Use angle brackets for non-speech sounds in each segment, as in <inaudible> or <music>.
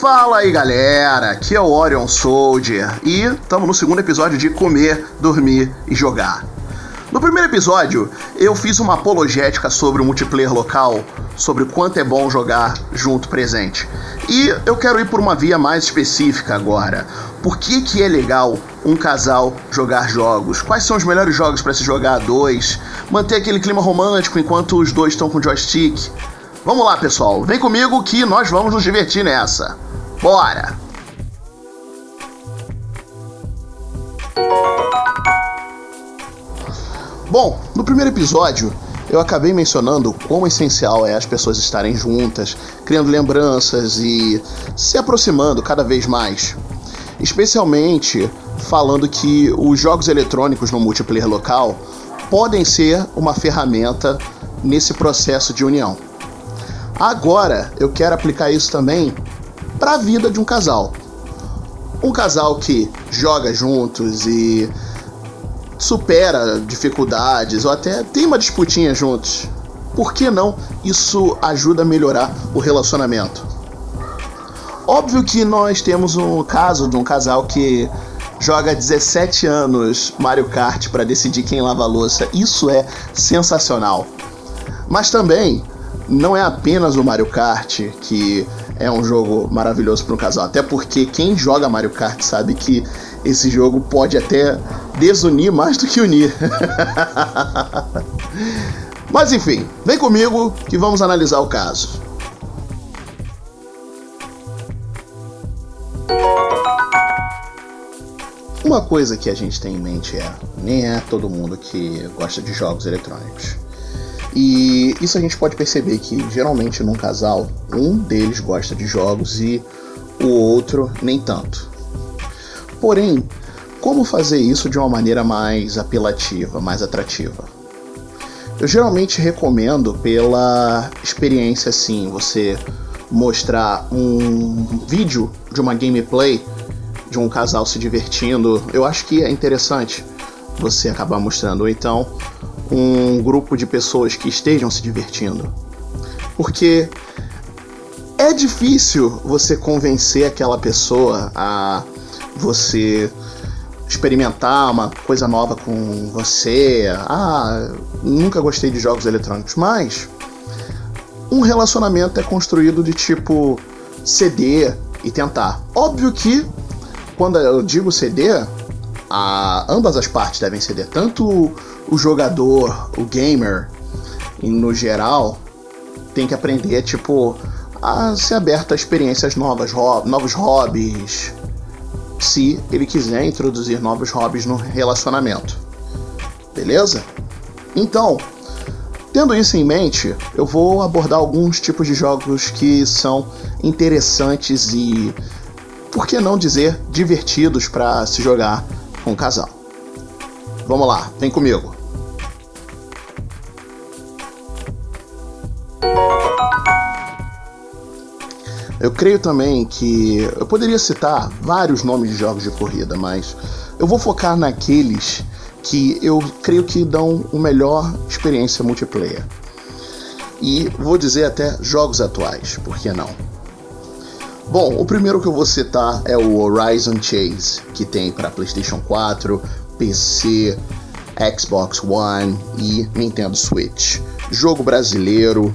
Fala aí galera, aqui é o Orion Soldier e estamos no segundo episódio de Comer, Dormir e Jogar. No primeiro episódio, eu fiz uma apologética sobre o multiplayer local, sobre quanto é bom jogar junto presente. E eu quero ir por uma via mais específica agora. Por que, que é legal um casal jogar jogos? Quais são os melhores jogos para se jogar a dois? Manter aquele clima romântico enquanto os dois estão com joystick? Vamos lá, pessoal, vem comigo que nós vamos nos divertir nessa. Bora! Bom, no primeiro episódio eu acabei mencionando quão essencial é as pessoas estarem juntas, criando lembranças e se aproximando cada vez mais. Especialmente falando que os jogos eletrônicos no multiplayer local podem ser uma ferramenta nesse processo de união. Agora eu quero aplicar isso também para a vida de um casal. Um casal que joga juntos e supera dificuldades ou até tem uma disputinha juntos. Por que não isso ajuda a melhorar o relacionamento? Óbvio que nós temos um caso de um casal que joga 17 anos Mario Kart para decidir quem lava a louça. Isso é sensacional. Mas também não é apenas o Mario Kart que é um jogo maravilhoso para um casal, até porque quem joga Mario Kart sabe que esse jogo pode até desunir mais do que unir. <laughs> Mas enfim, vem comigo que vamos analisar o caso. Uma coisa que a gente tem em mente é: nem é todo mundo que gosta de jogos eletrônicos. E isso a gente pode perceber que geralmente num casal, um deles gosta de jogos e o outro nem tanto. Porém, como fazer isso de uma maneira mais apelativa, mais atrativa? Eu geralmente recomendo pela experiência assim, você mostrar um vídeo de uma gameplay de um casal se divertindo. Eu acho que é interessante você acabar mostrando. Ou então, um grupo de pessoas que estejam se divertindo. Porque é difícil você convencer aquela pessoa a você experimentar uma coisa nova com você. Ah, nunca gostei de jogos eletrônicos, mas um relacionamento é construído de tipo ceder e tentar. Óbvio que quando eu digo ceder, a, ambas as partes devem ceder, tanto o jogador, o gamer, no geral, tem que aprender, tipo, a ser aberto a experiências novas, novos hobbies, se ele quiser introduzir novos hobbies no relacionamento. Beleza? Então, tendo isso em mente, eu vou abordar alguns tipos de jogos que são interessantes e, por que não dizer, divertidos para se jogar com o casal. Vamos lá, vem comigo. Eu creio também que eu poderia citar vários nomes de jogos de corrida, mas eu vou focar naqueles que eu creio que dão uma melhor experiência multiplayer. E vou dizer até jogos atuais, por que não? Bom, o primeiro que eu vou citar é o Horizon Chase, que tem para PlayStation 4, PC, Xbox One e Nintendo Switch. Jogo brasileiro,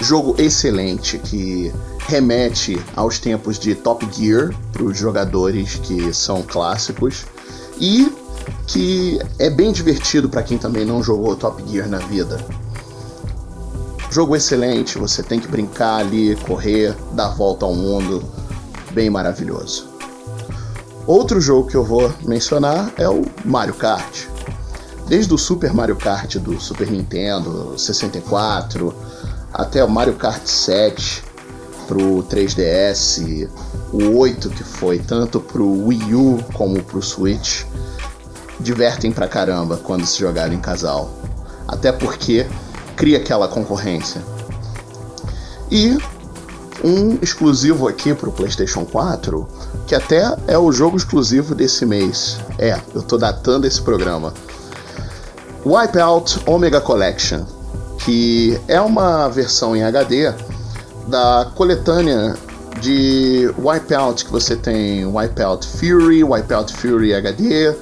jogo excelente que remete aos tempos de Top Gear para os jogadores que são clássicos e que é bem divertido para quem também não jogou Top Gear na vida. Jogo excelente, você tem que brincar ali, correr, dar volta ao mundo, bem maravilhoso. Outro jogo que eu vou mencionar é o Mario Kart. Desde o Super Mario Kart do Super Nintendo 64 até o Mario Kart 7 pro 3DS, o 8 que foi tanto pro Wii U como pro Switch, divertem pra caramba quando se jogarem em casal. Até porque cria aquela concorrência. E um exclusivo aqui pro PlayStation 4, que até é o jogo exclusivo desse mês. É, eu tô datando esse programa. Wipeout Omega Collection, que é uma versão em HD da coletânea De Wipeout, que você tem Wipeout Fury, Wipeout Fury HD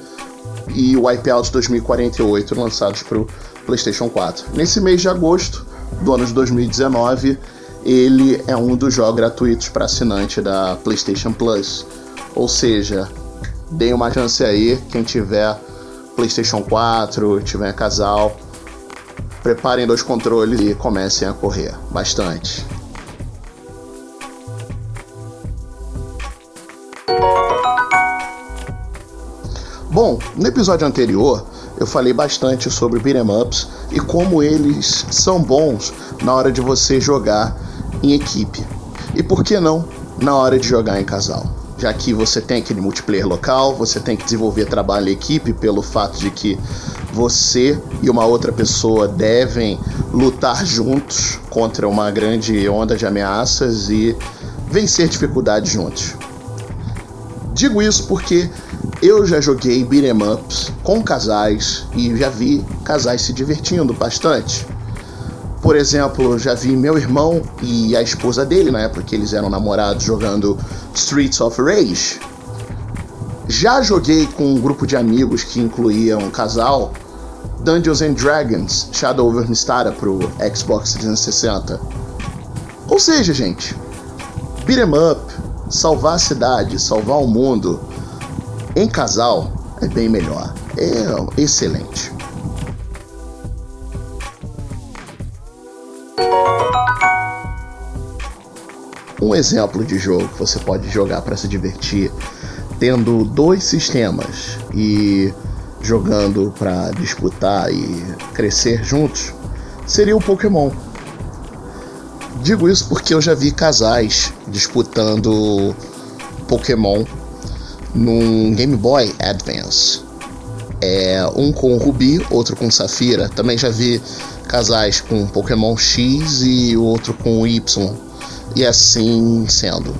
e Wipeout 2048 lançados para o PlayStation 4. Nesse mês de agosto do ano de 2019, ele é um dos jogos gratuitos para assinante da PlayStation Plus. Ou seja, deem uma chance aí, quem tiver PlayStation 4, tiver casal, preparem dois controles e comecem a correr bastante. Bom, no episódio anterior eu falei bastante sobre beat'em ups e como eles são bons na hora de você jogar em equipe. E por que não na hora de jogar em casal? Já que você tem aquele multiplayer local, você tem que desenvolver trabalho em equipe pelo fato de que você e uma outra pessoa devem lutar juntos contra uma grande onda de ameaças e vencer dificuldades juntos. Digo isso porque eu já joguei beat'em ups com casais e já vi casais se divertindo bastante. Por exemplo, já vi meu irmão e a esposa dele, na época que eles eram namorados, jogando Streets of Rage. Já joguei com um grupo de amigos que incluía um casal Dungeons and Dragons Shadow over Mistara pro Xbox 360. Ou seja, gente, beat'em up, salvar a cidade, salvar o mundo em casal é bem melhor. É excelente. Um exemplo de jogo que você pode jogar para se divertir, tendo dois sistemas e jogando para disputar e crescer juntos, seria o Pokémon. Digo isso porque eu já vi casais disputando Pokémon num Game Boy Advance. É, um com Ruby, outro com Safira. Também já vi casais com Pokémon X e outro com Y. E assim sendo.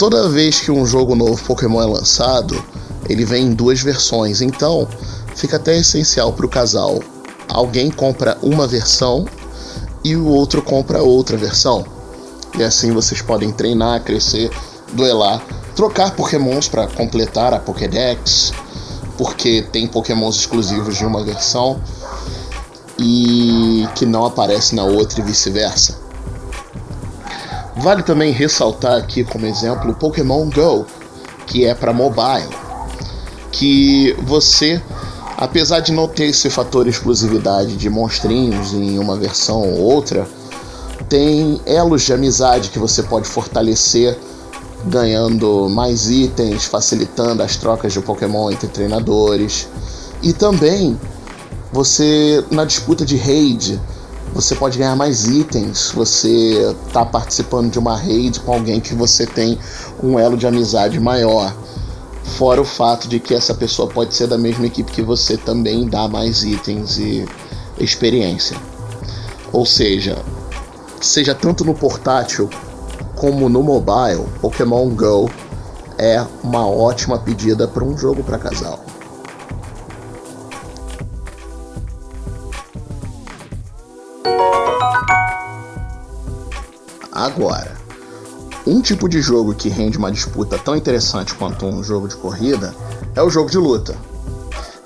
Toda vez que um jogo novo Pokémon é lançado, ele vem em duas versões, então fica até essencial para o casal. Alguém compra uma versão e o outro compra outra versão. E assim vocês podem treinar, crescer, duelar, trocar pokémons para completar a Pokédex, porque tem pokémons exclusivos de uma versão e que não aparece na outra e vice-versa. Vale também ressaltar aqui como exemplo o Pokémon Go, que é para mobile, que você, apesar de não ter esse fator exclusividade de monstrinhos em uma versão ou outra, tem elos de amizade que você pode fortalecer ganhando mais itens, facilitando as trocas de Pokémon entre treinadores. E também você na disputa de raid, você pode ganhar mais itens, você está participando de uma raid com alguém que você tem um elo de amizade maior. Fora o fato de que essa pessoa pode ser da mesma equipe que você também dá mais itens e experiência. Ou seja, seja tanto no portátil como no mobile, Pokémon Go é uma ótima pedida para um jogo para casal. Agora, um tipo de jogo que rende uma disputa tão interessante quanto um jogo de corrida é o jogo de luta.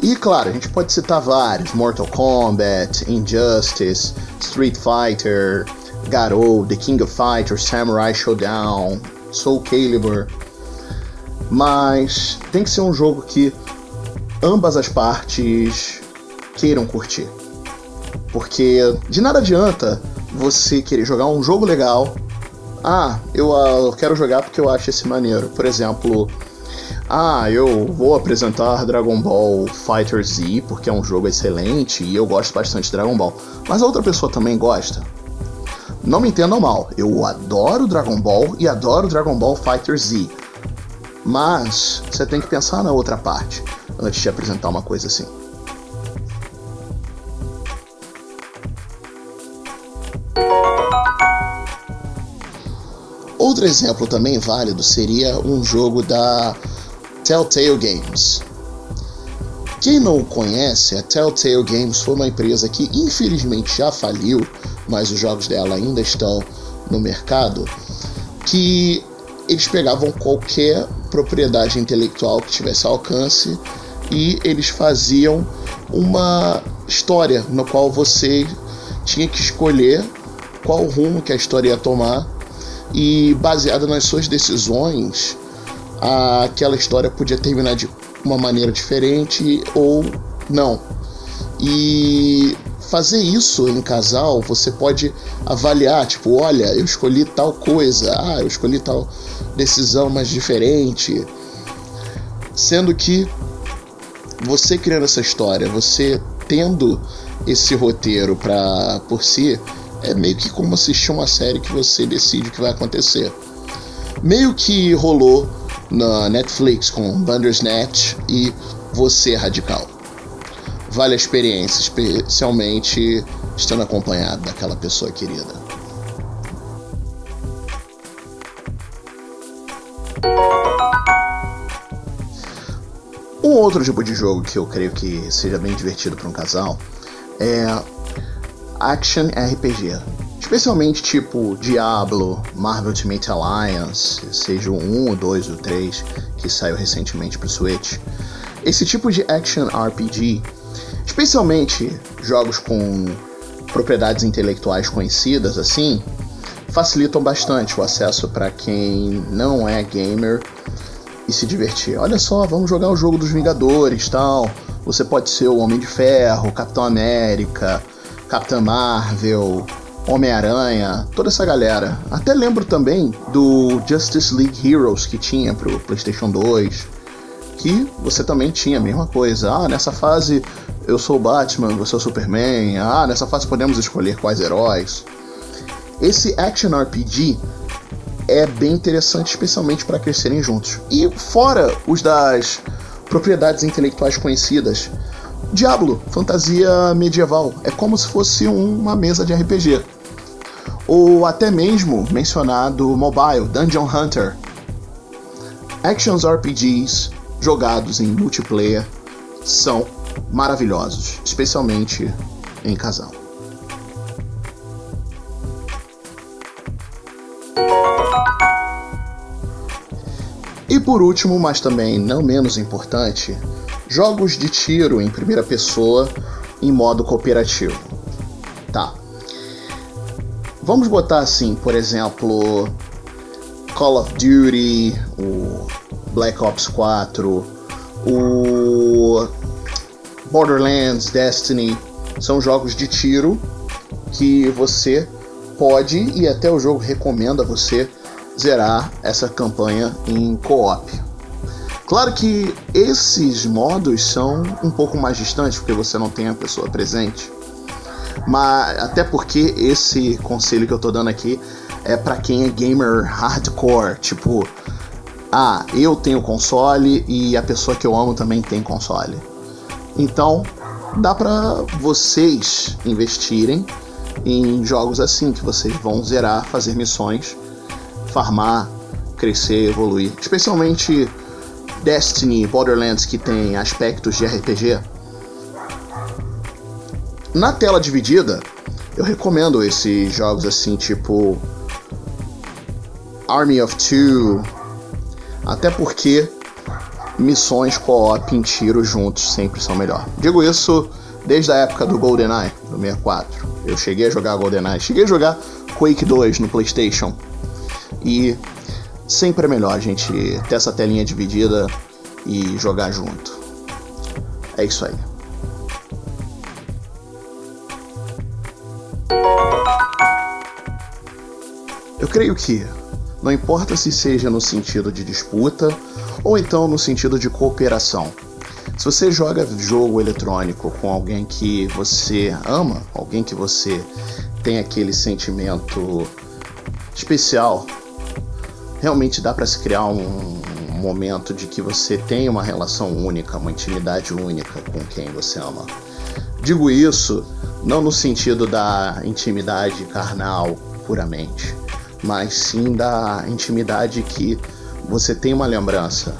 E claro, a gente pode citar vários: Mortal Kombat, Injustice, Street Fighter, Garou, The King of Fighters, Samurai Showdown, Soul Calibur. Mas tem que ser um jogo que ambas as partes queiram curtir. Porque de nada adianta você querer jogar um jogo legal. Ah, eu, uh, eu quero jogar porque eu acho esse maneiro. Por exemplo, ah, eu vou apresentar Dragon Ball Fighter Z porque é um jogo excelente e eu gosto bastante de Dragon Ball. Mas a outra pessoa também gosta. Não me entendam mal, eu adoro Dragon Ball e adoro Dragon Ball Fighter Z. Mas você tem que pensar na outra parte antes de apresentar uma coisa assim. Outro exemplo também válido seria um jogo da Telltale Games. Quem não conhece, a Telltale Games foi uma empresa que infelizmente já faliu mas os jogos dela ainda estão no mercado, que eles pegavam qualquer propriedade intelectual que tivesse alcance e eles faziam uma história no qual você tinha que escolher qual rumo que a história ia tomar e baseada nas suas decisões aquela história podia terminar de uma maneira diferente ou não. E fazer isso em casal, você pode avaliar, tipo, olha, eu escolhi tal coisa, ah, eu escolhi tal decisão mais diferente. Sendo que você criando essa história, você tendo esse roteiro para por si, é meio que como assistir uma série que você decide o que vai acontecer. Meio que rolou na Netflix com Bandersnatch e Você Radical. Vale a experiência, especialmente estando acompanhado daquela pessoa querida. Um outro tipo de jogo que eu creio que seja bem divertido para um casal é Action RPG. Especialmente tipo Diablo, Marvel Ultimate Alliance, seja o 1, o 2, o 3, que saiu recentemente para o Switch. Esse tipo de Action RPG, especialmente jogos com propriedades intelectuais conhecidas assim, facilitam bastante o acesso para quem não é gamer e se divertir. Olha só, vamos jogar o jogo dos Vingadores, tal. Você pode ser o Homem de Ferro, Capitão América, Capitã Marvel, Homem-Aranha, toda essa galera. Até lembro também do Justice League Heroes que tinha pro PlayStation 2, que você também tinha a mesma coisa. Ah, nessa fase eu sou o Batman, você é o Superman. Ah, nessa fase podemos escolher quais heróis. Esse action RPG é bem interessante, especialmente para crescerem juntos. E fora os das propriedades intelectuais conhecidas, Diablo, fantasia medieval, é como se fosse uma mesa de RPG. Ou até mesmo mencionado mobile, Dungeon Hunter. Actions RPGs jogados em multiplayer são maravilhosos, especialmente em casal. E por último, mas também não menos importante, jogos de tiro em primeira pessoa em modo cooperativo. Tá. Vamos botar assim, por exemplo, Call of Duty, o Black Ops 4, o Borderlands, Destiny, são jogos de tiro que você pode e até o jogo recomenda você zerar essa campanha em co-op. Claro que esses modos são um pouco mais distantes porque você não tem a pessoa presente. Mas até porque esse conselho que eu tô dando aqui é para quem é gamer hardcore, tipo, ah, eu tenho console e a pessoa que eu amo também tem console. Então, dá para vocês investirem em jogos assim que vocês vão zerar, fazer missões farmar, crescer, evoluir. Especialmente Destiny, Borderlands, que tem aspectos de RPG. Na tela dividida, eu recomendo esses jogos assim, tipo Army of Two, até porque missões co-op em tiro juntos sempre são melhor. Digo isso desde a época do GoldenEye, do 64. Eu cheguei a jogar GoldenEye, cheguei a jogar Quake 2 no PlayStation. E sempre é melhor a gente ter essa telinha dividida e jogar junto. É isso aí. Eu creio que não importa se seja no sentido de disputa ou então no sentido de cooperação. Se você joga jogo eletrônico com alguém que você ama, alguém que você tem aquele sentimento especial realmente dá para se criar um, momento de que você tem uma relação única, uma intimidade única com quem você ama. Digo isso não no sentido da intimidade carnal puramente, mas sim da intimidade que você tem uma lembrança.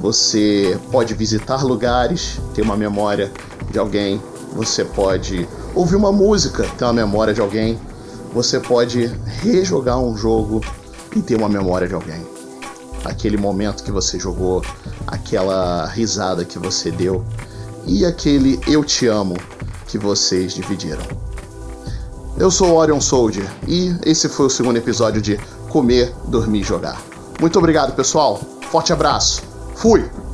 Você pode visitar lugares, ter uma memória de alguém, você pode ouvir uma música, ter uma memória de alguém, você pode rejogar um jogo e ter uma memória de alguém. Aquele momento que você jogou, aquela risada que você deu e aquele eu te amo que vocês dividiram. Eu sou Orion Soldier e esse foi o segundo episódio de Comer, Dormir e Jogar. Muito obrigado, pessoal. Forte abraço. Fui!